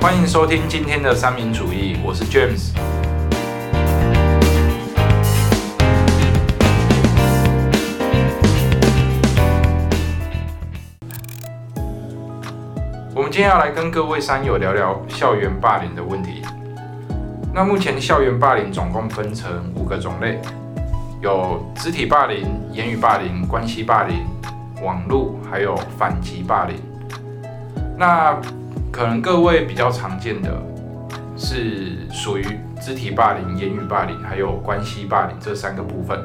欢迎收听今天的三民主义，我是 James。我们今天要来跟各位山友聊聊校园霸凌的问题。那目前校园霸凌总共分成五个种类，有肢体霸凌、言语霸凌、关系霸凌、网络，还有反击霸凌。那可能各位比较常见的是属于肢体霸凌、言语霸凌，还有关系霸凌这三个部分。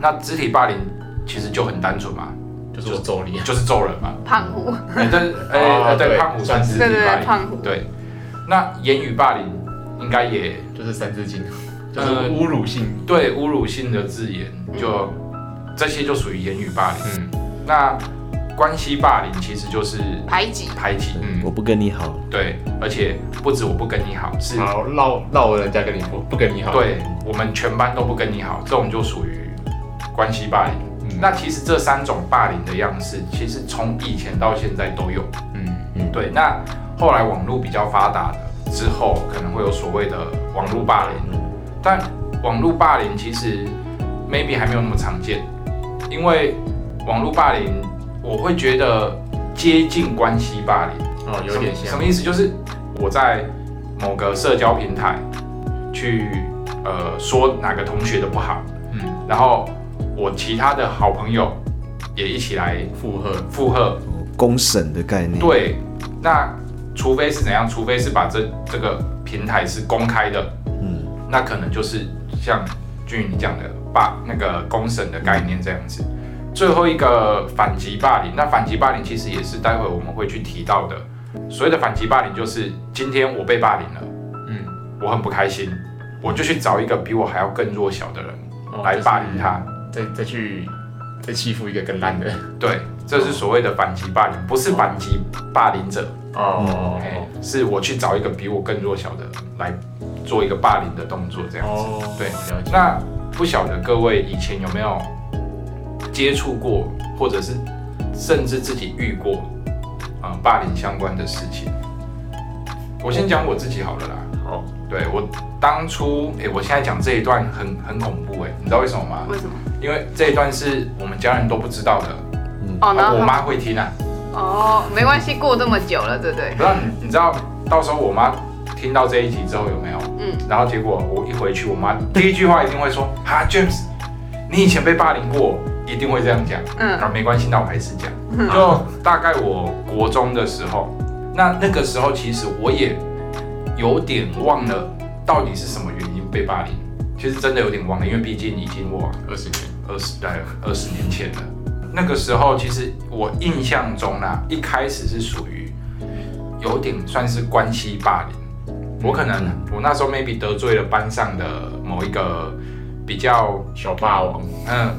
那肢体霸凌其实就很单纯嘛，就是我揍你，就是揍人嘛。胖虎，哎，对，哎、哦对对，胖虎算肢体对对霸凌。对胖虎对，那言语霸凌应该也就是三字经，就是呃侮辱性。对侮辱性的字眼，就这些就属于言语霸凌。嗯，那关系霸凌其实就是排挤，排挤，嗯我不跟你好，对，而且不止我不跟你好，是好绕绕人家跟你不不跟你好。，对我们全班都不跟你好，这种就属于关系霸凌。嗯。那其实这三种霸凌的样式，其实从以前到现在都有。嗯。嗯，对，那后来网络比较发达的之后，可能会有所谓的网络霸凌，但网络霸凌其实 maybe 还没有那么常见，因为网络霸凌我会觉得接近关系霸凌。哦，有点像什么意思？就是我在某个社交平台去呃说哪个同学的不好，嗯然后我其他的好朋友也一起来附和。附和。公审的概念，，对，那除非是怎样？除非是把这这个平台是公开的，嗯，那可能就是像俊宇你讲的霸那个公审的概念这样子。最后一个反击霸凌，那反击霸凌其实也是待会我们会去提到的。所谓的反击霸凌，就是今天我被霸凌了，嗯，我很不开心，我就去找一个比我还要更弱小的人哦来霸凌他。就是再再去再欺负一个更烂的。对，这是所谓的反击霸凌，不是反击霸凌者，哦哎、是我去找一个比我更弱小的人来做一个霸凌的动作，这样子。哦，对。那不晓得各位以前有没有接触过，或者是甚至自己遇过啊、呃霸凌相关的事情？我先讲我自己好了啦。好，对我当初，哎、我现在讲这一段很很恐怖哎、你知道为什么吗？为什么？因为这一段是我们家人都不知道的，哦，然后我妈会听啊。哦，没关系，过这么久了，对不对？不知道你你知道到时候我妈听到这一集之后有没有？嗯，然后结果我一回去，我妈第一句话一定会说：“哈，James，你以前被霸凌过，一定会这样讲。”嗯啊，没关系，那我还是讲。就大概我国中的时候，那那个时候其实我也有点忘了到底是什么原因被霸凌。其实真的有点忘了，因为毕竟已经我二十年。二十大概二十年前了。那个时候，其实我印象中啦，一开始是属于有点算是关系霸凌。我可能我那时候 maybe 得罪了班上的某一个比较小霸王。嗯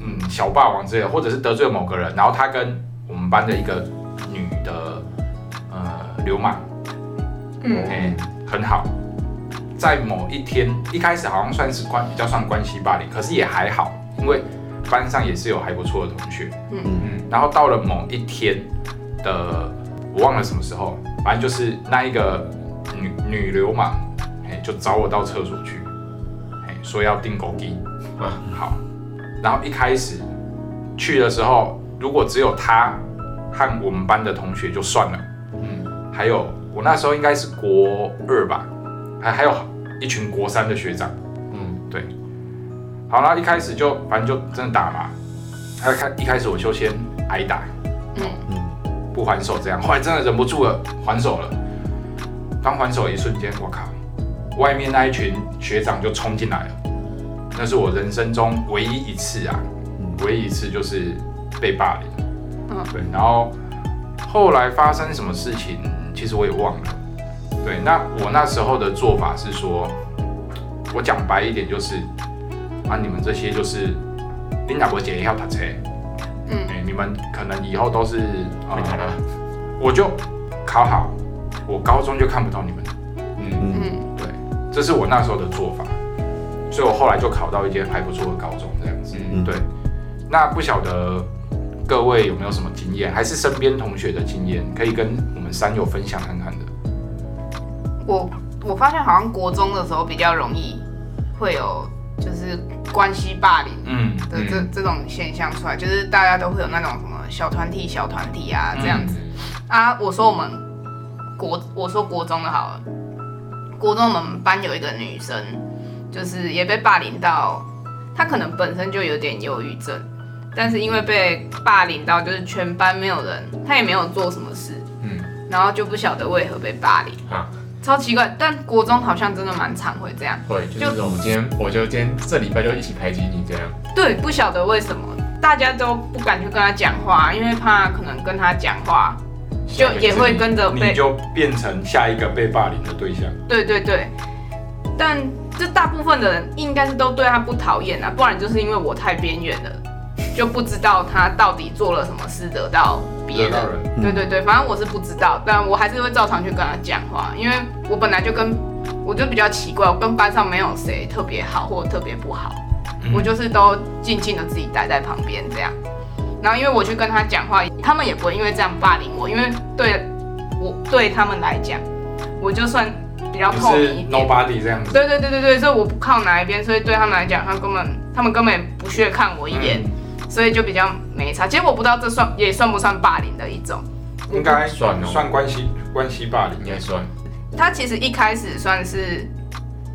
嗯小霸王之类的，或者是得罪了某个人，然后他跟我们班的一个女的呃流氓，嗯哎、很好。在某一天，一开始好像算是关比较算关系霸凌，可是也还好，因为班上也是有还不错的同学。嗯嗯，然后到了某一天的，我忘了什么时候，反正就是那一个女女流氓，哎，就找我到厕所去，哎，说要订狗机。嗯好，然后一开始去的时候，如果只有他和我们班的同学就算了，嗯，还有我那时候应该是国二吧，还还有一群国三的学长。嗯，对。好，啦一开始就反正就真的打嘛，他开一开始我就先挨打，嗯。嗯，不还手这样，后来真的忍不住了，还手了。刚还手一瞬间，我靠，外面那一群学长就冲进来了，那是我人生中唯一一次啊，唯一一次就是被霸凌。嗯对，然后后来发生什么事情，其实我也忘了。对，那我那时候的做法是说，我讲白一点就是，啊，你们这些就是琳达伯姐要打车，嗯哎、你们可能以后都是啊。我就考好，我高中就看不到你们。嗯，嗯，嗯对，这是我那时候的做法，所以我后来就考到一间还不错的高中，这样子。嗯对，那不晓得各位有没有什么经验，还是身边同学的经验，可以跟我们三友分享看看的。我我发现好像国中的时候比较容易会有就是关系霸凌嗯的这、这种现象出来，就是大家都会有那种什么小团体小团体啊这样子、啊。我说我们国我说国中的好了，国中我们班有一个女生，就是也被霸凌到，他可能本身就有点忧郁症，但是因为被霸凌到，就是全班没有人，他也没有做什么事，嗯。然后就不晓得为何被霸凌，啊，超奇怪。但国中好像真的蛮常会这样，会就是我们今天我就今天这礼拜就一起排挤你这样，对，不晓得为什么大家都不敢去跟他讲话，因为怕可能跟他讲话，就也会跟着被你就变成下一个被霸凌的对象。对对对，但这大部分的人应该是都对他不讨厌啊，不然就是因为我太边缘了，就不知道他到底做了什么事得到别人。对对对，反正我是不知道，但我还是会照常去跟他讲话，因为我本来就跟我就比较奇怪，我跟班上没有谁特别好或特别不好，嗯我就是都静静的自己待在旁边这样。然后因为我去跟他讲话，他们也不会因为这样霸凌我，因为对我对他们来讲，我就算比较透就是明一点。nobody 这样子。对对对对对，所以我不靠哪一边，所以对他们来讲，他根本他们根本不屑看我一眼，所以就比较没差。其实我不知道这算也算不算霸凌的一种。应该算哦算关系关系霸凌。应该算，他其实一开始算是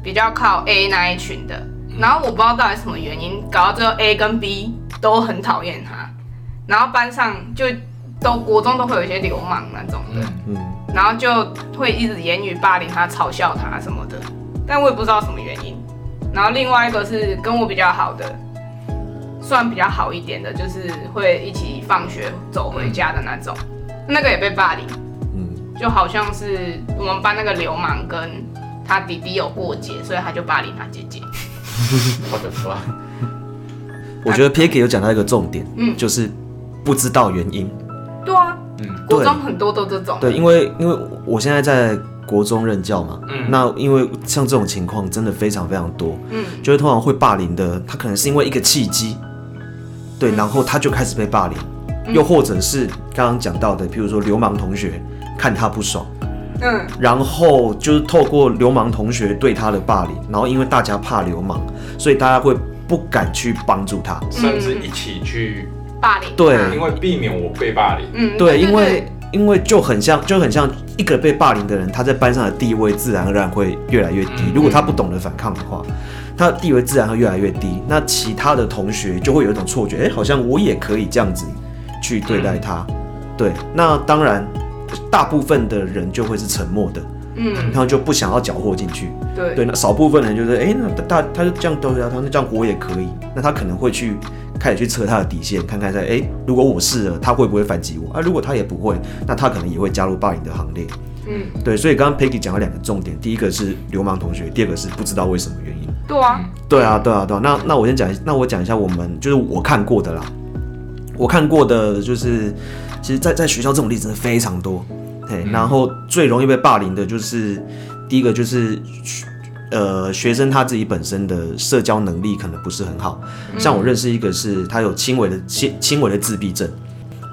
比较靠 A 那一群的，然后我不知道到底什么原因，搞到最后 A 跟 B 都很讨厌他，然后班上就都国中都会有一些流氓那种的，嗯，嗯，然后就会一直言语霸凌他、嘲笑他什么的，但我也不知道什么原因。然后另外一个是跟我比较好的，算比较好一点的，就是会一起放学走回家的那种，那个也被霸凌。嗯，就好像是我们班那个流氓跟他弟弟有过节，所以他就霸凌他姐姐。我的妈，我觉得 Peggy 有讲到一个重点，嗯就是不知道原因。国中很多都这种。对，因为因为我现在在国中任教嘛，嗯。那因为像这种情况真的非常非常多，嗯。就是通常会霸凌的，他可能是因为一个契机，对，嗯。然后他就开始被霸凌，嗯。又或者是刚刚讲到的，譬如说流氓同学看他不爽，嗯。然后就是透过流氓同学对他的霸凌，然后因为大家怕流氓，所以大家会不敢去帮助他。甚至一起去，霸凌。对因为避免我被霸凌。嗯，对，因为因为就很像，就很像一个被霸凌的人，他在班上的地位自然而然会越来越低。嗯如果他不懂得反抗的话，他的地位自然会越来越低。那其他的同学就会有一种错觉，哎、好像我也可以这样子去对待他。对，那当然，大部分的人就会是沉默的，嗯然后就不想要搅和进去。对对，那少部分人就是，哎、那大他就这样对啊，他那这样我也可以，那他可能会去开始去测他的底线，看看在，哎、如果我是了，他会不会反击我啊？如果他也不会，那他可能也会加入霸凌的行列。嗯对，所以刚刚 Peggy 讲了两个重点，第一个是流氓同学，第二个是不知道为什么原因。对啊，对啊，对啊，对啊。那那我先讲，那我讲一下我们就是我看过的啦，我看过的就是，其实在，在学校这种例子非常多。嘿，然后最容易被霸凌的就是第一个就是。呃，学生他自己本身的社交能力可能不是很好，像我认识一个是他有轻微的轻轻微的自闭症，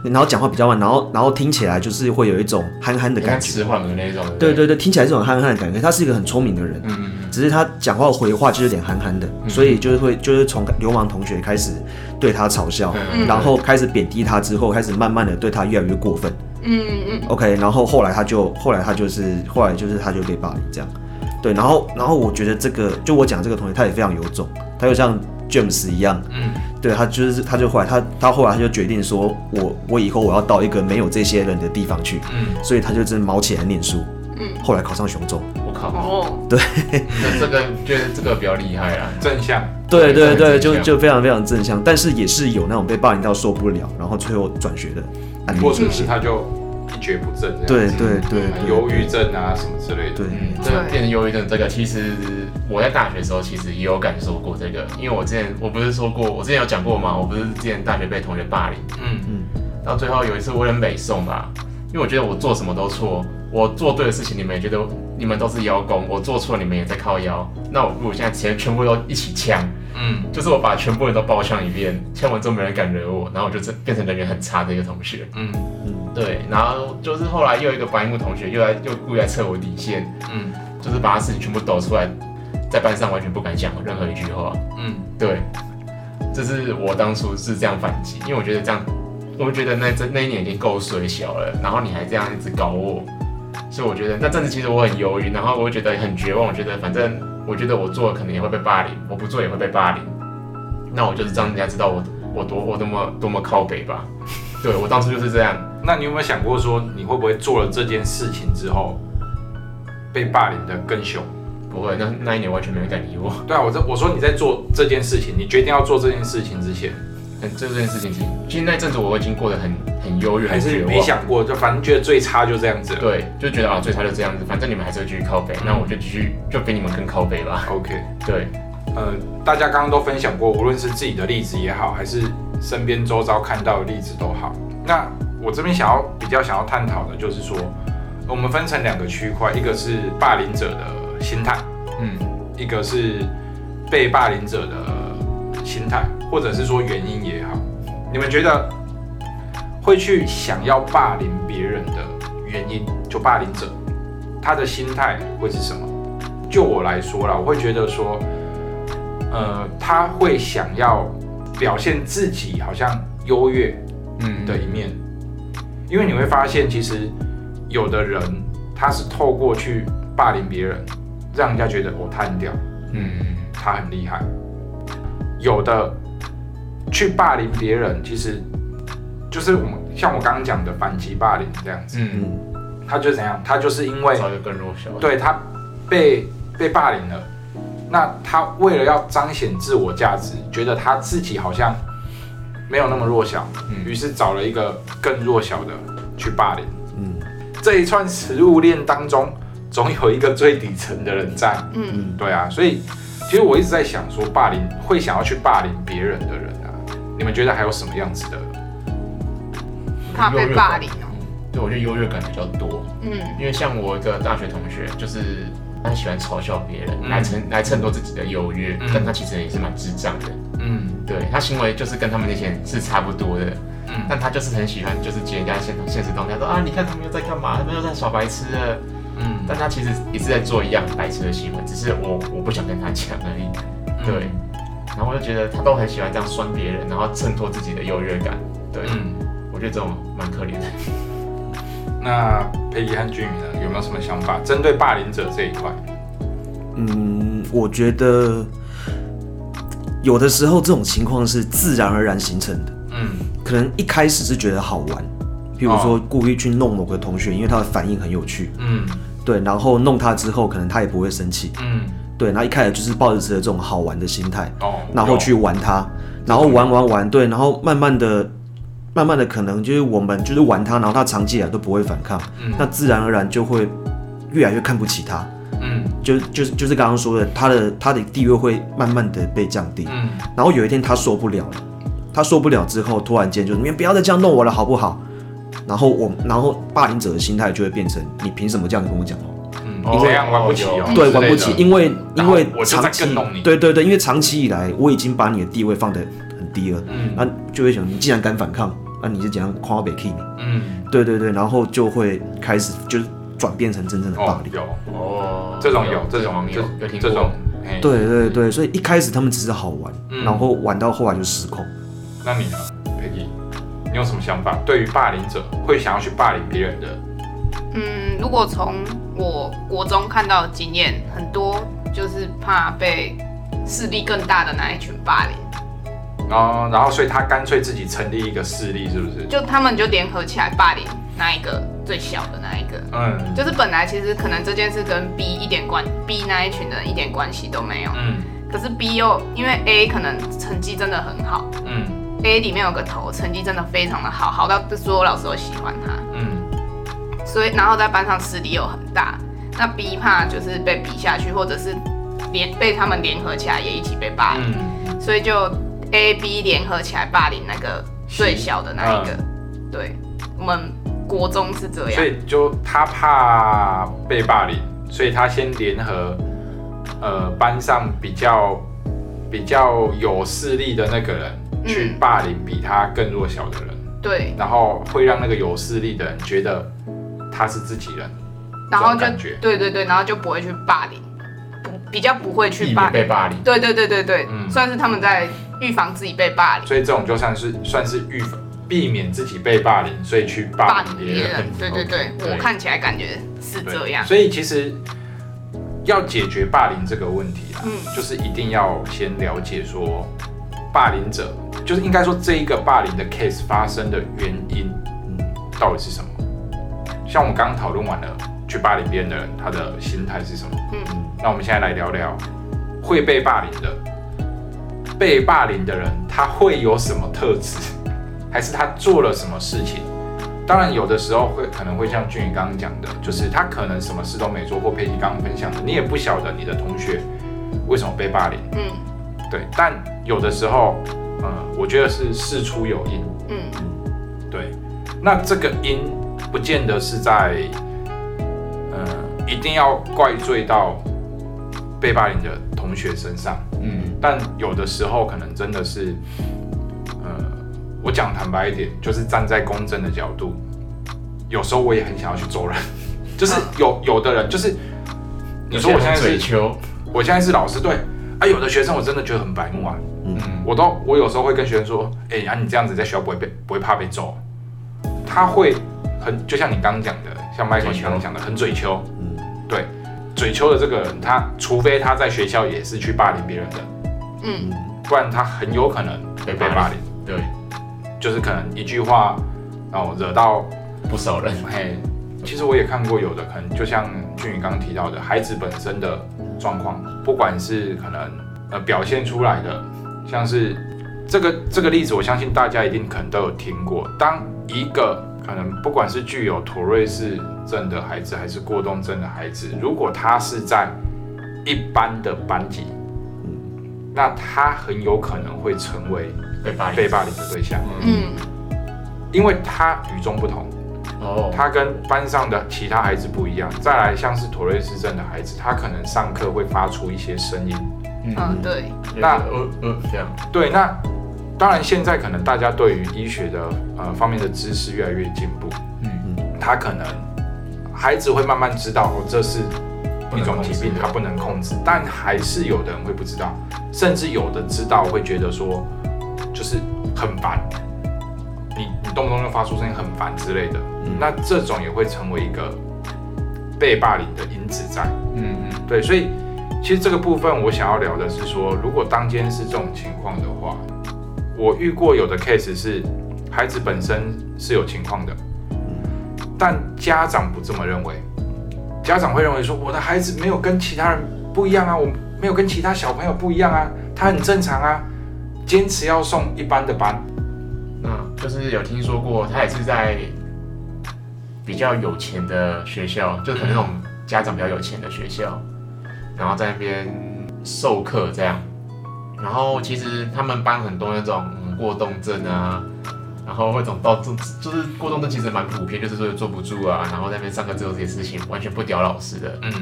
然后讲话比较慢，然后然后听起来就是会有一种憨憨的感觉，迟缓的那种，对对？对对，听起来这种憨憨的感觉，他是一个很聪明的人，嗯嗯只是他讲话回话就有点憨憨的，所以就是会就是从流氓同学开始对他嘲笑，嗯。然后开始贬低他之后，开始慢慢的对他越来越过分。嗯嗯。OK，然后后来他就后来他就是后来就是他就被霸凌这样，对，然后然后我觉得这个就我讲这个同学他也非常有种，他就像 James 一样，嗯，对他就是他就后来他他后来他就决定说我我以后我要到一个没有这些人的地方去，嗯，所以他就真的毛起来念书，嗯，后来考上雄中。我靠，哦，那这个觉得这个比较厉害啊，正向。对对对，就就非常非常正向，但是也是有那种被霸凌到受不了，然后最后转学的或者出现。是他就一蹶不振这对对对对，忧郁症啊什么之类的。对，嗯，这个变成忧郁症，这个其实我在大学的时候其实也有感受过这个，因为我之前我不是说过，我之前有讲过嘛？我不是之前大学被同学霸凌，嗯。嗯到最后有一次我很北宋吧，因为我觉得我做什么都错，我做对的事情你们也觉得你们都是邀功，我做错了你们也在靠腰，那我如果现在全全部都一起呛，嗯。就是我把全部人都包呛一遍，签完之后没人敢惹我，然后我就真变成人缘很差的一个同学。嗯。对，然后就是后来又有一个白目同学又来又故意来测我底线，嗯。就是把他事情全部抖出来，在班上完全不敢讲任何一句话。嗯，对，这是我当初是这样反击，因为我觉得这样，我觉得那这那一年已经够水小了，然后你还这样一直搞我，所以我觉得那阵子其实我很犹豫，然后我会觉得很绝望，我觉得反正我觉得我做可能也会被霸凌，我不做也会被霸凌，那我就是让人家知道我我多我多么多么靠北吧。对我当初就是这样，那你有没有想过说，你会不会做了这件事情之后，被霸凌的更凶？不会，那那一年完全没人敢理我。对啊，我这我说你在做这件事情，你决定要做这件事情之前，很这件事情其实，其实那阵子我已经过得很很忧郁，还是。没想过，就反正觉得最差就这样子了。对，就觉得啊，最差就这样子，反正你们还是会继续靠北，那我就继续就比你们更靠北吧。OK，对，呃，大家刚刚都分享过，无论是自己的例子也好，还是身边周遭看到的例子都好。那我这边想要比较想要探讨的就是说，我们分成两个区块，一个是霸凌者的心态，嗯，一个是被霸凌者的心态，或者是说原因也好。你们觉得会去想要霸凌别人的原因，就霸凌者他的心态会是什么？就我来说啦，我会觉得说，呃，他会想要表现自己好像优越嗯的一面，因为你会发现，其实有的人他是透过去霸凌别人，让人家觉得我他很屌，嗯他很厉害。有的去霸凌别人，其实就是我们像我刚刚讲的反击霸凌这样子，嗯，嗯，他就怎样，他就是因为找一个更弱小。对他被被霸凌了，那他为了要彰显自我价值，觉得他自己好像没有那么弱小，嗯。于是找了一个更弱小的去霸凌。嗯。这一串食物链当中，总有一个最底层的人在。嗯，嗯，对啊，所以其实我一直在想说，霸凌会想要去霸凌别人的人啊，你们觉得还有什么样子的？怕被霸凌哦。对，我觉得优越感比较多，嗯因为像我一个大学同学，就是他喜欢嘲笑别人，嗯来衬来衬托自己的优越，嗯但他其实也是蛮智障的。嗯对他行为就是跟他们那些人是差不多的，嗯但他就是很喜欢，就是截人家现现实动态，说啊，你看他们又在干嘛？他们又在耍白痴了。嗯，但他其实也是在做一样白痴的行为，只是我我不想跟他讲而已。对，然后我就觉得他都很喜欢这样酸别人，然后衬托自己的优越感。对，嗯，我觉得这种蛮可怜的。那佩仪和俊宇呢，有没有什么想法？针对霸凌者这一块？嗯，我觉得有的时候这种情况是自然而然形成的，嗯。可能一开始是觉得好玩，譬如说故意去弄某个同学，因为他的反应很有趣，嗯对，然后弄他之后，可能他也不会生气，嗯，对，然后一开始就是抱着这种好玩的心态，哦，然后去玩他，然后玩玩玩，对，然后慢慢的。慢慢的，可能就是我们就是玩他，然后他长期以来都不会反抗，嗯。那自然而然就会越来越看不起他，嗯。就就是就是刚刚说的，他的他的地位会慢慢的被降低，嗯。然后有一天他受不了了，他受不了之后，突然间就你们不要再这样弄我了，好不好？然后我，然后霸凌者的心态就会变成你凭什么这样跟我讲话？嗯，哦你这样玩不起哦，有对，玩不起，因为因为我就在长期对对对，因为长期以来我已经把你的地位放得很低了，嗯那就会想你既然敢反抗，那你是怎样夸我北 K 你？嗯，对对对，然后就会开始就是转变成真正的霸凌。哦有哦，这种有这种这网友有听过这种，对对对，所以一开始他们只是好玩，嗯然后玩到后来就失控。那你呢，你有什么想法？对于霸凌者会想要去霸凌别人的，嗯，如果从我国中看到的经验，很多就是怕被势力更大的那一群霸凌，哦然后所以他干脆自己成立一个势力，是不是？就他们就联合起来霸凌那一个最小的那一个。嗯就是本来其实可能这件事跟 B 一点关，B 那一群人一点关系都没有，嗯可是 B 又因为 A 可能成绩真的很好嗯，A 里面有个头成绩真的非常的好，好到所有老师都喜欢他，嗯。所以然后在班上势力又很大，那 B 怕就是被比下去，或者是联被他们联合起来也一起被霸凌，嗯，所以就 A、B 联合起来霸凌那个最小的那一个。对，我们国中是这样。所以就他怕被霸凌，所以他先联合呃班上比较比较有势力的那个人去嗯。霸凌比他更弱小的人，对。然后会让那个有势力的人觉得他是自己人，然后就感觉。对对对，然后就不会去霸凌，不比较不会去避霸凌。被霸凌。对对对对对，嗯。算是他们在预防自己被霸凌。所以这种就算是算是预防避免自己被霸凌，所以去霸霸凌别人。对对对 我看起来感觉是这样。所以其实要解决霸凌这个问题啊，嗯。就是一定要先了解说霸凌者，就是应该说这一个霸凌的 case 发生的原因到底是什么。像我们刚刚讨论完了，去霸凌别人的人，他的心态是什么？嗯那我们现在来聊聊会被霸凌的，被霸凌的人他会有什么特质，还是他做了什么事情？当然，有的时候会可能会像俊宇刚刚讲的，就是他可能什么事都没做，或佩奇刚刚分享的，你也不晓得你的同学为什么被霸凌，嗯对。但有的时候，嗯，我觉得是事出有因，嗯。对。那这个因不见得是在，呃，一定要怪罪到被霸凌的同学身上，嗯，但有的时候可能真的是，呃，我讲坦白一点，就是站在公正的角度，有时候我也很想要去揍人，就是有有的人就是，你说我现在是，我现在是老师，对，啊，有的学生我真的觉得很白目啊，嗯，我都我有时候会跟学生说，哎、啊，你这样子在学校不会被不会怕被揍，他会很就像你刚刚讲的，像麦克你刚刚讲的很嘴丘，嗯。对，嘴丘的这个人，他除非他在学校也是去霸凌别人的。嗯。不然他很有可能被被霸凌，对，就是可能一句话，然后惹到不少人，嘿。其实我也看过有的，可能就像俊宇刚刚提到的，孩子本身的状况，不管是可能呃表现出来的，像是这个这个例子，我相信大家一定可能都有听过。当一个可能不管是具有妥瑞氏症的孩子，还是过动症的孩子，如果他是在一般的班级，那他很有可能会成为被霸凌，被霸凌的对象，嗯，嗯因为他与众不同，哦，他跟班上的其他孩子不一样。再来，像是妥瑞氏症的孩子，他可能上课会发出一些声音。嗯，对，那呃呃这样，对，那当然现在可能大家对于医学的呃方面的知识越来越进步，嗯。嗯，他可能孩子会慢慢知道哦，这是一种疾病，他不能控制，但还是有的人会不知道，甚至有的知道会觉得说，就是很烦，你你动不动就发出声音很烦之类的，嗯。那这种也会成为一个被霸凌的因子在。嗯嗯，对，所以其实这个部分我想要聊的是说，如果当今天是这种情况的话，我遇过有的 case 是孩子本身是有情况的，但家长不这么认为，家长会认为说我的孩子没有跟其他人不一样啊，我没有跟其他小朋友不一样啊，他很正常啊，坚持要送一般的班，那就是有听说过，他也是在比较有钱的学校，就可能那种家长比较有钱的学校，然后在那边授课这样。然后其实他们班很多那种嗯过动症啊，然后那种到这就是过动症其实蛮普遍，就是说坐不住啊，然后在那边上课之后这些事情完全不屌老师的，嗯。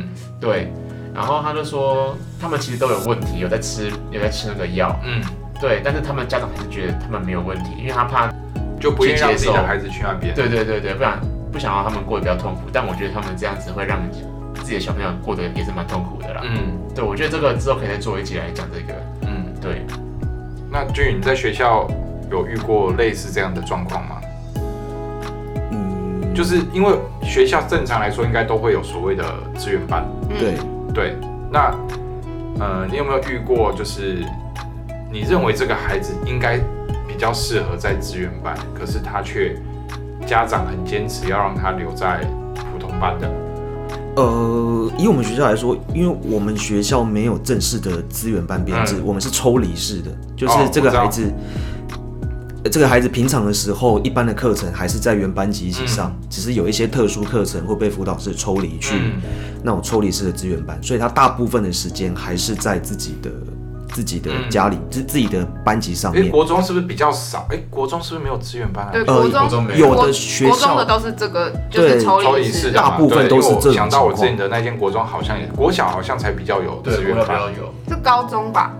对。然后他就说他们其实都有问题，有在吃有在吃那个药，嗯，对，但是他们家长还是觉得他们没有问题，因为他怕就不愿意接受。的孩子去那边，对对对对，不然不想让他们过得比较痛苦，但我觉得他们这样子会让自己的小朋友过得也是蛮痛苦的啦。嗯对，我觉得这个之后可以再做一集来讲这个。嗯。对，那君宇，你在学校有遇过类似这样的状况吗？嗯，就是因为学校正常来说应该都会有所谓的资源班，嗯对，对。那呃，你有没有遇过，就是你认为这个孩子应该比较适合在资源班，可是他却家长很坚持要让他留在普通班的？呃，以我们学校来说，因为我们学校没有正式的资源班编制，嗯我们是抽离式的，就是这个孩子，呃这个孩子平常的时候，一般的课程还是在原班级一起上，只是有一些特殊课程会被辅导室抽离去嗯那种抽离式的资源班，所以他大部分的时间还是在自己的自己的嗯家里，自、自己的班级上哎、面。国中是不是比较少？哎、国中是不是没有资源班啊？对，呃国中国中没有有的学校国中的都是这个，就是对抽抽离离式的。式的嘛大部分都是这想到我情况之前的那间国中好像也，国小好像才比较有对，资源班比。较有，是高中吧？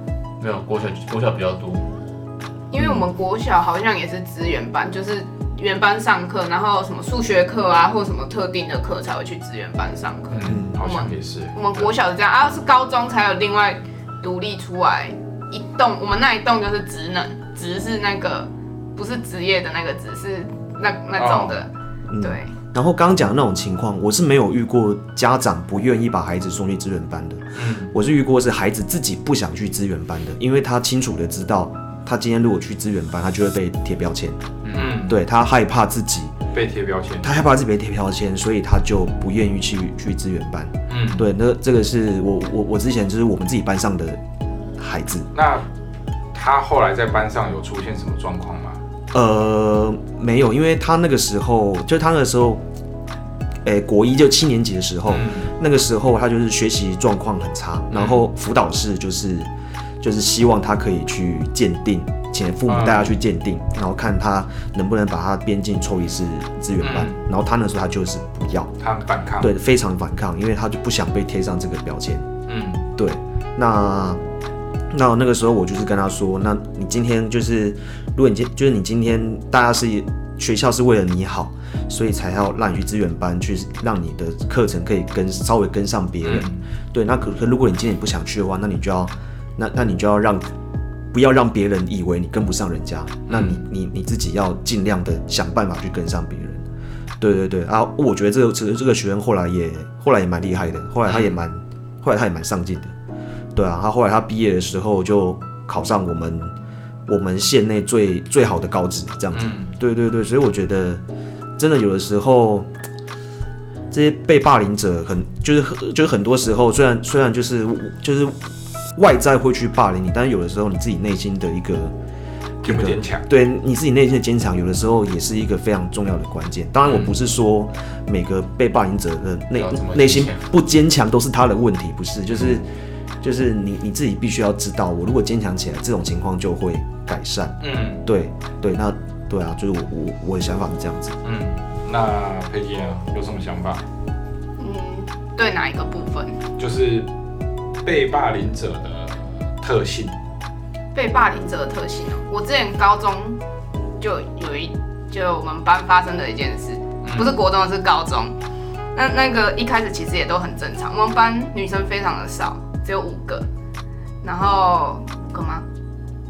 没有国小国小比较多。因为我们国小好像也是资源班，就是原班上课，然后什么数学课啊，或什么特定的课才会去资源班上课。嗯，好像也是。我们国小是这样啊，是高中才有另外独立出来一栋，我们那一栋就是职能，职是那个不是职业的那个职，是那那种的，嗯对。然后刚刚讲的那种情况，我是没有遇过家长不愿意把孩子送去资源班的，嗯。我是遇过是孩子自己不想去资源班的，因为他清楚的知道，他今天如果去资源班，他就会被贴标签，嗯，对他害怕自己，被贴标签。他害怕自己被贴标签，所以他就不愿意去去资源班。嗯，对，那这个是我我我之前就是我们自己班上的孩子，那他后来在班上有出现什么状况吗？呃，没有，因为他那个时候就他那个时候，诶、国一就七年级的时候，嗯那个时候他就是学习状况很差，然后辅导室就是就是希望他可以去鉴定，请父母带他去鉴定，然后看他能不能把他编进抽离式资源班，然后他那时候他就是不要，他很反抗。，对，非常反抗，因为他就不想被贴上这个标签。嗯对，那那那个时候我就是跟他说，那你今天就是，如果你今就是你今天大家是学校是为了你好，所以才要让你去资源班，去让你的课程可以跟稍微跟上别人。嗯对，那可可如果你今天不想去的话，那你就要那那你就要让。不要让别人以为你跟不上人家，那你你你自己要尽量的想办法去跟上别人。对对对啊，我觉得这个这个这个学生后来也后来也蛮厉害的，后来他也蛮、后来他也蛮上进的。对啊，他后来他毕业的时候就考上我们我们县内最最好的高职，这样子。嗯对对对，所以我觉得真的有的时候，这些被霸凌者很就是很就是很多时候，虽然虽然就是就是外在会去霸凌你，但是有的时候你自己内心的一个坚不坚强？对你自己内心的坚强，有的时候也是一个非常重要的关键。当然，我不是说每个被霸凌者的内内心不坚强都是他的问题，不是，就是就是你你自己必须要知道，我如果坚强起来，这种情况就会改善。嗯对对，那对啊，就是我我我的想法是这样子。嗯，那佩姐？有什么想法？嗯，对哪一个部分？就是被霸凌者的特性。被霸凌者的特性哦。我之前高中就有一，就我们班发生的一件事，不是国中，是高中。那那个一开始其实也都很正常，我们班女生非常的少，只有五个，然后五个吗？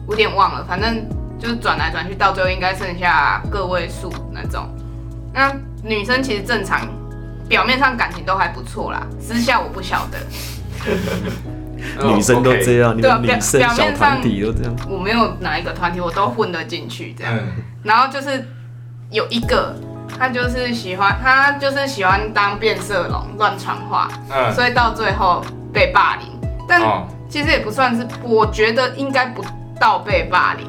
我有点忘了，反正就是转来转去，到最后应该剩下个位数那种。那女生其实正常，表面上感情都还不错啦，私下我不晓得。女生都这样，你对啊表们女生表面小团上体都这样。我没有哪一个团体我都混得进去这样。嗯然后就是有一个，他就是喜欢，他就是喜欢当变色龙，乱传话，嗯所以到最后被霸凌。但哦其实也不算是，我觉得应该不到被霸凌，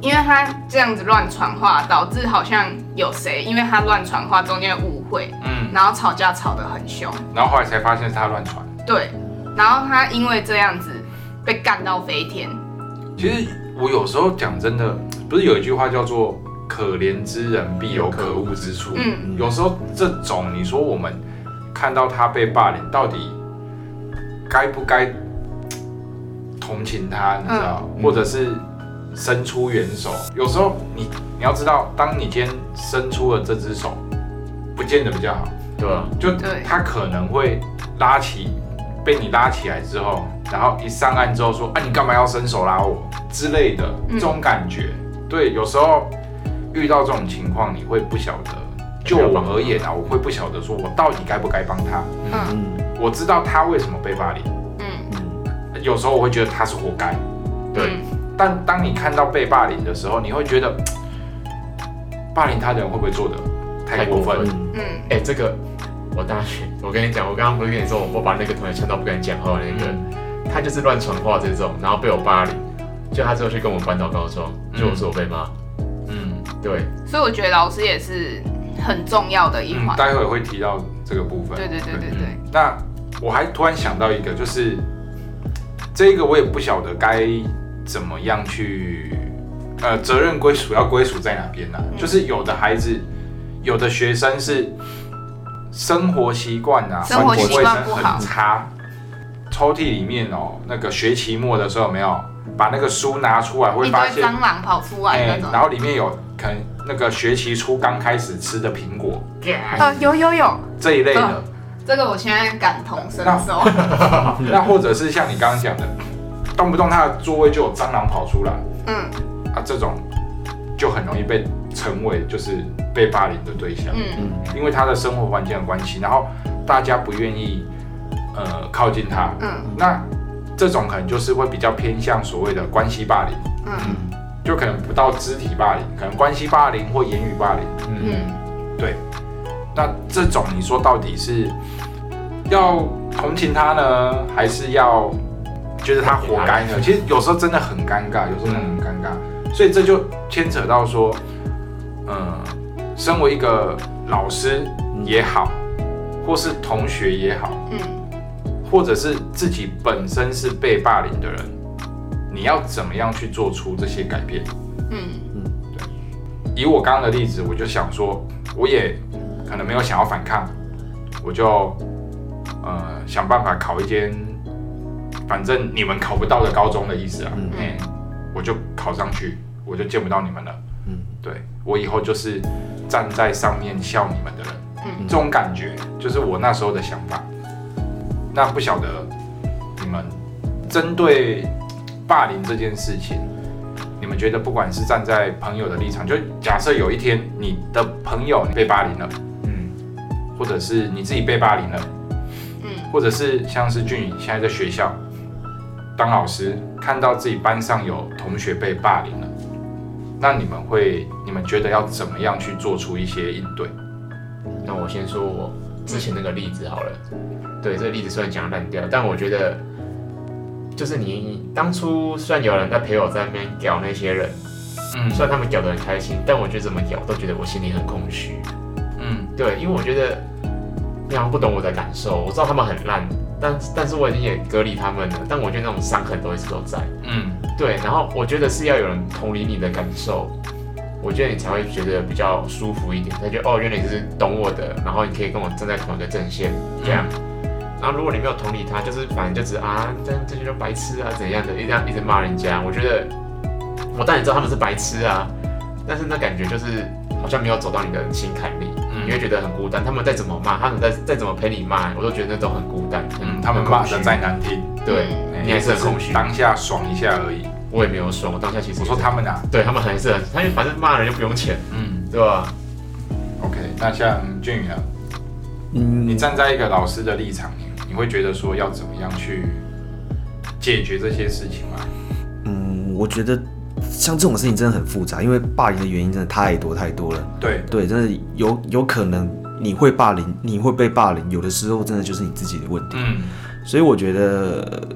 因为他这样子乱传话，导致好像有谁，因为他乱传话中间误会，嗯，然后吵架吵得很凶，然后后来才发现是他乱传。对，然后他因为这样子被干到飞天，其实我有时候讲真的，不是有一句话叫做“可怜之人必有可恶之处”。嗯，有时候这种你说我们看到他被霸凌，到底该不该同情他？你知道，嗯或者是伸出援手？有时候你你要知道，当你今天伸出了这只手，不见得比较好。对吧？就对他可能会拉起，被你拉起来之后，然后一上岸之后说啊，你干嘛要伸手拉我？之类的嗯。这种感觉。对，有时候遇到这种情况，你会不晓得。就我而言啊，我会不晓得说我到底该不该帮他。嗯。嗯。我知道他为什么被霸凌，嗯，嗯，有时候我会觉得他是活该。对。嗯。但当你看到被霸凌的时候，你会觉得 霸凌他的人会不会做的太过分？嗯。哎、这个我大学，我跟你讲，我刚刚不是跟你说，我把那个同学呛到不敢讲话的那个，他就是乱传话这种，然后被我霸凌，就他之后去跟我们班导告状，就我说我被骂，嗯。对，所以我觉得老师也是很重要的一嗯，环。待会会提到这个部分。对对对对对，那我还突然想到一个，就是这个我也不晓得该怎么样去，呃，责任归属要归属在哪边呢、嗯。就是有的孩子，有的学生是生活习惯啊，生活习惯不好。很差。抽屉里面哦，那个学期末的时候有没有把那个书拿出来，会发现蟑螂跑出来那种。哎然后里面有可能那个学期初刚开始吃的苹果。呃，有有有，这一类的，这个我现在感同身受。那或者是像你刚刚讲的，动不动他的座位就有蟑螂跑出来。嗯。啊，这种就很容易被成为就是被霸凌的对象，嗯。因为他的生活环境的关系，然后大家不愿意呃靠近他，嗯。那这种可能就是会比较偏向所谓的关系霸凌，嗯。就可能不到肢体霸凌，可能关系霸凌或言语霸凌。嗯，对。那这种你说到底是要同情他呢，还是要觉得他活该呢？其实有时候真的很尴尬，有时候真的很尴尬，所以这就牵扯到说，嗯，身为一个老师也好，或是同学也好，嗯。或者是自己本身是被霸凌的人，你要怎么样去做出这些改变？嗯。对。以我刚刚的例子，我就想说，我也可能没有想要反抗，我就呃想办法考一间反正你们考不到的高中的意思啊，嗯。嗯，我就考上去，我就见不到你们了，我以后就是站在上面笑你们的人，嗯。这种感觉就是我那时候的想法。那不晓得你们针对霸凌这件事情，你们觉得不管是站在朋友的立场，就假设有一天你的朋友被霸凌了，嗯，或者是你自己被霸凌了，嗯。或者是像是俊宇现在在学校当老师，看到自己班上有同学被霸凌了，那你们会，你们觉得要怎么样去做出一些应对？那我先说我之前那个例子好了。对，这个例子虽然讲烂掉，但我觉得就是你当初虽然有人在陪我在那边屌那些人，嗯虽然他们屌得很开心，但我觉得怎么屌都觉得我心里很空虚。嗯对，因为我觉得你好像不懂我的感受，我知道他们很烂，但但是我已经也隔离他们了，但我觉得那种伤痕都一直都在。嗯对，然后我觉得是要有人同理你的感受，我觉得你才会觉得比较舒服一点。他觉得哦，原来你是懂我的，然后你可以跟我站在同一个阵线这样。然后如果你没有同理他，就是反正就只啊，这这些就白痴啊怎样的，一直一直骂人家。我觉得我当然知道他们是白痴啊，但是那感觉就是好像没有走到你的心坎里，嗯你会觉得很孤单。他们再怎么骂，他们再再怎么陪你骂，我都觉得那都很孤单。嗯，他们骂的再难听，对，哎你还是很空虚。当下爽一下而已。我也没有爽，我当下其实我说他们啊，对他们还是很，他们反正骂人又不用钱，嗯对吧？，OK，那像俊宇啊，嗯你站在一个老师的立场，你会觉得说要怎么样去解决这些事情吗？嗯，我觉得像这种事情真的很复杂，因为霸凌的原因真的太多太多了。对，对，真的有有可能你会霸凌，你会被霸凌，有的时候真的就是你自己的问题。嗯所以我觉得，呃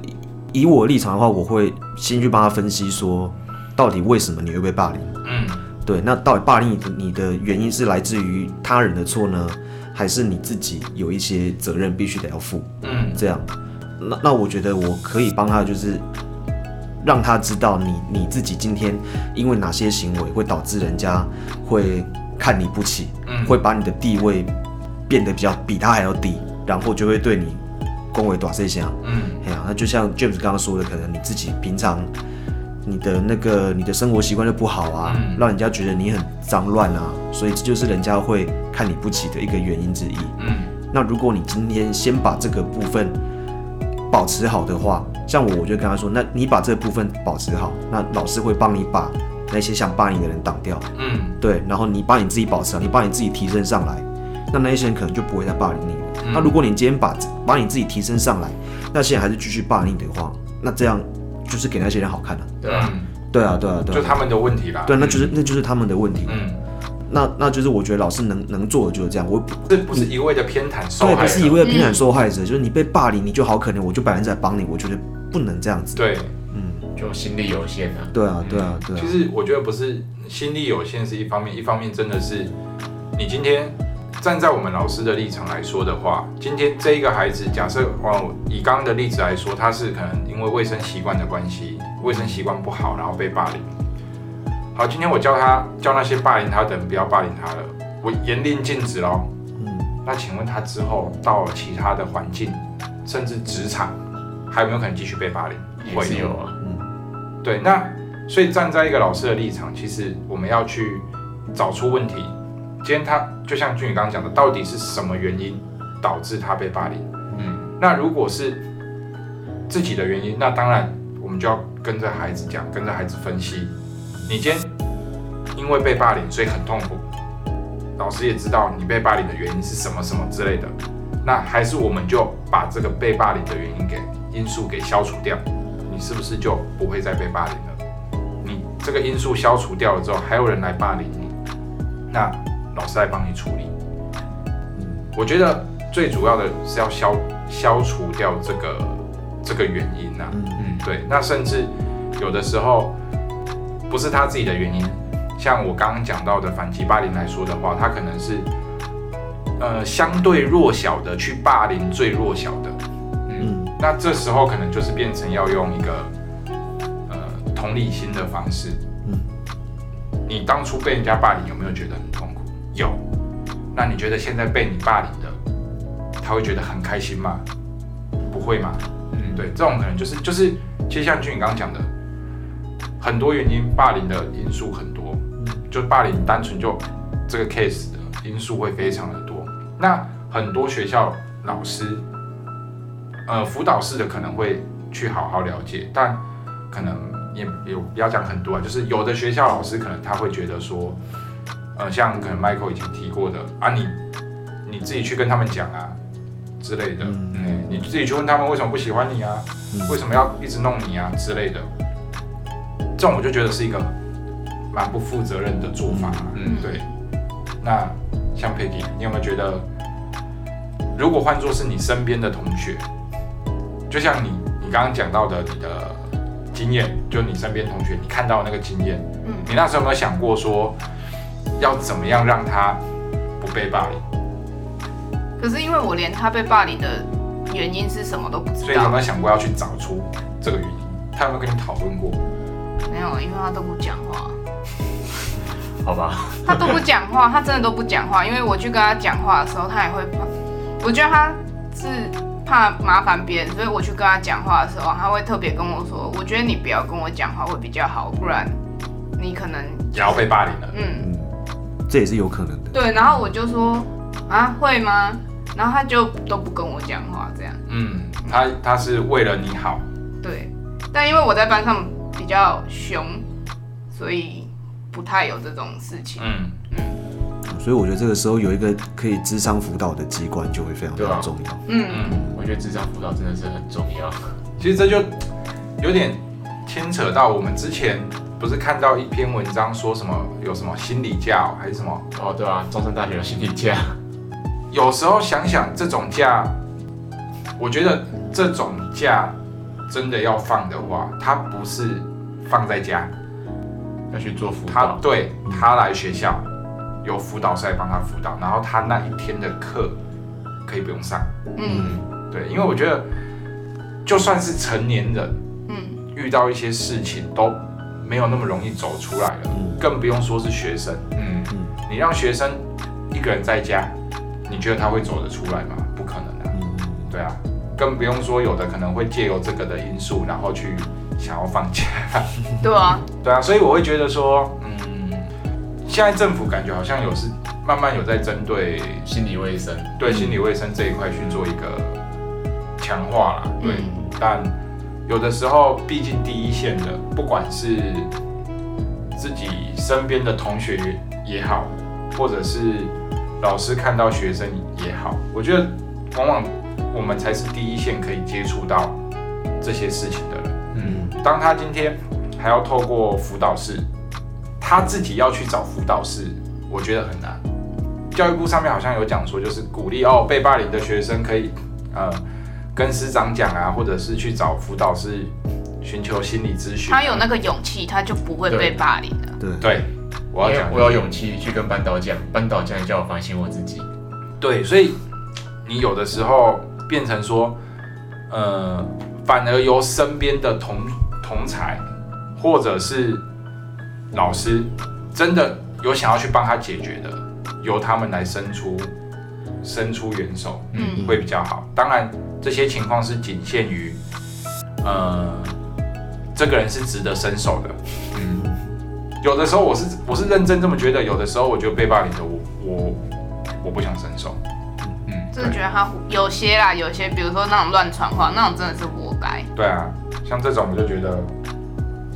以我的立场的话，我会先去帮他分析说，到底为什么你会被霸凌？嗯。对，那到底霸凌你的你的原因是来自于他人的错呢，还是你自己有一些责任必须得要负？嗯。这样，那那我觉得我可以帮他，就是让他知道你你自己今天因为哪些行为会导致人家会看你不起，嗯，会把你的地位变得比较比他还要低，然后就会对你恭维短这些啊。嗯哎呀，那就像 James 刚刚说的，可能你自己平常你的那个你的生活习惯就不好啊，嗯让人家觉得你很脏乱啊，所以这就是人家会看你不起的一个原因之一。嗯那如果你今天先把这个部分保持好的话，像我，我就跟他说，那你把这个部分保持好，那老师会帮你把那些想霸凌的人挡掉，嗯对，然后你把你自己保持好，你把你自己提升上来，那那一些人可能就不会再霸凌你了。嗯那如果你今天把把你自己提升上来，那现在还是继续霸凌你的话，那这样就是给那些人好看了、对吧？嗯，对啊，对啊，对啊，就他们的问题啦。对，那就是那就是他们的问题。嗯，那那就是我觉得老师能能做的就是这样，我这不是一味的偏袒受，害者，不是一味的偏袒受害者，就是你被霸凌，你就好可怜，我就百分之百帮你，我觉得不能这样子。对。嗯，就心力有限啊。对啊，对啊，对啊其。实我觉得不是心力有限是一方面，一方面真的是你今天站在我们老师的立场来说的话，今天这一个孩子，假设哦以刚刚的例子来说，他是可能因为卫生习惯的关系，卫生习惯不好，然后被霸凌。好，今天我教他教那些霸凌他的人不要霸凌他了，我严令禁止喽。嗯，那请问他之后到了其他的环境，甚至职场，还有没有可能继续被霸凌？也是有啊，对，那所以站在一个老师的立场，其实我们要去找出问题。今天他就像俊宇刚刚讲的，到底是什么原因导致他被霸凌？嗯，那如果是自己的原因，那当然我们就要跟着孩子讲，跟着孩子分析。你今天因为被霸凌，所以很痛苦，老师也知道你被霸凌的原因是什么什么之类的。那还是我们就把这个被霸凌的原因给因素给消除掉，你是不是就不会再被霸凌了？你这个因素消除掉了之后，还有人来霸凌你，那老师来帮你处理。我觉得最主要的是要消消除掉这个这个原因呐、嗯嗯，对，那甚至有的时候不是他自己的原因，像我刚刚讲到的反击霸凌来说的话，他可能是呃相对弱小的去霸凌最弱小的，嗯那这时候可能就是变成要用一个呃同理心的方式。嗯你当初被人家霸凌有没有觉得很痛苦？有。那你觉得现在被你霸凌的，他会觉得很开心吗？不会吗？嗯，对，这种可能就是就是，其实像俊宇刚刚讲的，很多原因，霸凌的因素很多，就霸凌单纯就这个 case 的因素会非常的多。那很多学校老师，呃，辅导室的可能会去好好了解，但可能也有不要讲很多啊，就是有的学校老师可能他会觉得说，呃，像可能 Michael 以前提过的啊，你你自己去跟他们讲啊之类的，嗯嗯，你自己去问他们为什么不喜欢你啊，嗯为什么要一直弄你啊之类的，这种我就觉得是一个蛮不负责任的做法、啊。嗯对。那像 Peggy，你有没有觉得，如果换作是你身边的同学，就像你你刚刚讲到的你的经验，就你身边同学你看到的那个经验，嗯，你那时候有没有想过说，要怎么样让他不被霸凌？可是因为我连他被霸凌的原因是什么都不知道所以你有没，有想过要去找出这个原因？他有没有跟你讨论过？没有，因为他都不讲话，好吧，他都不讲话，他真的都不讲话。因为我去跟他讲话的时候，他也会怕，我觉得他是怕麻烦别人，所以我去跟他讲话的时候，他会特别跟我说，我觉得你不要跟我讲话会比较好，不然你可能也要被霸凌了？嗯嗯，这也是有可能的。对，然后我就说啊会吗？然后他就都不跟我讲话，这样嗯，他他是为了你好，对。但因为我在班上比较凶，所以不太有这种事情。嗯嗯，所以我觉得这个时候有一个可以智商辅导的机关就会非常非常重要。嗯嗯，我觉得智商辅导真的是很重要。其实这就有点牵扯到我们之前不是看到一篇文章说什么有什么心理假、哦、还是什么？哦，对啊，中山大学的心理假，有时候想想这种假，我觉得这种假真的要放的话，它不是放在家，要去做辅他导。对他来学校有辅导师来帮他辅导，然后他那一天的课可以不用上。嗯对，因为我觉得就算是成年人嗯遇到一些事情都没有那么容易走出来了，嗯更不用说是学生。嗯，你让学生一个人在家，你觉得他会走得出来吗？不可能啊。嗯，对啊，更不用说有的可能会借由这个的因素，然后去想要放假。对啊，对啊，所以我会觉得说，嗯，现在政府感觉好像有是慢慢有在针对心理卫生。对心理卫生这一块去做一个强化啦。对，嗯但有的时候，毕竟第一线的，不管是自己身边的同学也好，或者是老师看到学生也好，我觉得往往我们才是第一线可以接触到这些事情的人。嗯，当他今天还要透过辅导室，他自己要去找辅导室，我觉得很难。教育部上面好像有讲说，就是鼓励哦被霸凌的学生可以呃跟师长讲啊，或者是去找辅导师寻求心理咨询。他有那个勇气，他就不会被霸凌了。对，对，我要讲我有勇气去跟班导讲，班导竟然叫我反省我自己。对，所以你有的时候变成说，呃，反而由身边的同同才或者是老师，真的有想要去帮他解决的，由他们来伸出伸出援手，嗯会比较好。当然，这些情况是仅限于，呃，这个人是值得伸手的。嗯，有的时候我是我是认真这么觉得，有的时候我觉得被霸凌的我我我不想伸手。嗯，真的觉得他有些啦，有些比如说那种乱传话，那种真的是活该。对啊，像这种我就觉得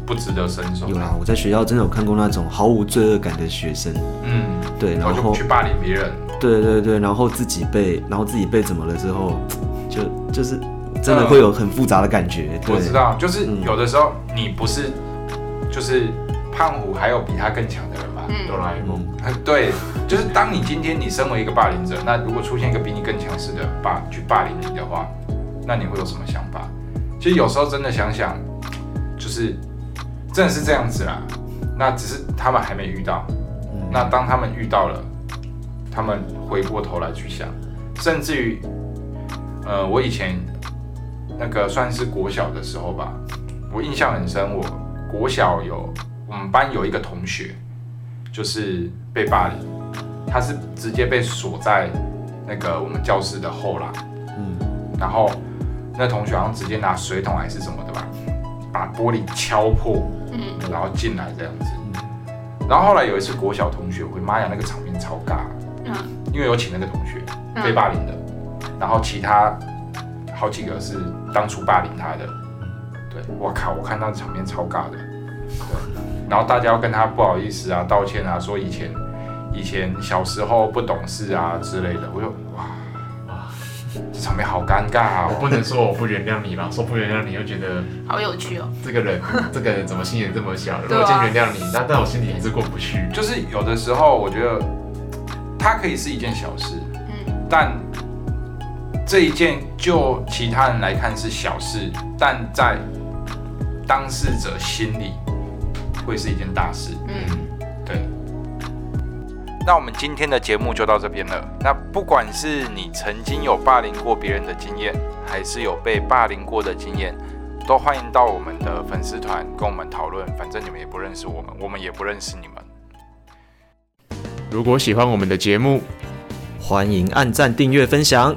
不值得伸手。有啦，我在学校真的有看过那种毫无罪恶感的学生，嗯，对，然后然后就去霸凌别人。对对对，然后自己被，然后自己被怎么了之后，就就是真的会有很复杂的感觉。对我知道，就是嗯有的时候你不是，就是胖虎还有比他更强的人吧？嗯哆啦 A 梦，嗯，对，就是当你今天你身为一个霸凌者，那如果出现一个比你更强势的霸去霸凌你的话，那你会有什么想法？其实有时候真的想想，就是真的是这样子啦。那只是他们还没遇到，嗯那当他们遇到了，他们回过头来去想，甚至于，呃，我以前那个算是国小的时候吧，我印象很深。我国小有我们班有一个同学，就是被霸凌，他是直接被锁在那个我们教室的后廊，嗯然后那同学好像直接拿水桶还是什么的吧，把玻璃敲破，嗯，然后进来这样子。然后后来有一次国小同学会，妈呀，那个场面超尬，嗯。因为有请那个同学嗯。被霸凌的，然后其他好几个是当初霸凌他的，对我靠，我看到场面超尬的，对，然后大家要跟他不好意思啊、道歉啊，说以前以前小时候不懂事啊之类的，我就哇哇，这场面好尴尬哦。我不能说我不原谅你吧，说不原谅你又觉得好有趣哦。这个人这个人怎么心眼这么小？如果今天原谅你，那但我心里还是过不去。就是有的时候，我觉得它可以是一件小事，嗯但这一件就其他人来看是小事，但在当事者心里会是一件大事。嗯，对。那我们今天的节目就到这边了。那不管是你曾经有霸凌过别人的经验，还是有被霸凌过的经验，都欢迎到我们的粉丝团跟我们讨论。反正你们也不认识我们，我们也不认识你们。如果喜欢我们的节目，欢迎按赞、订阅、分享。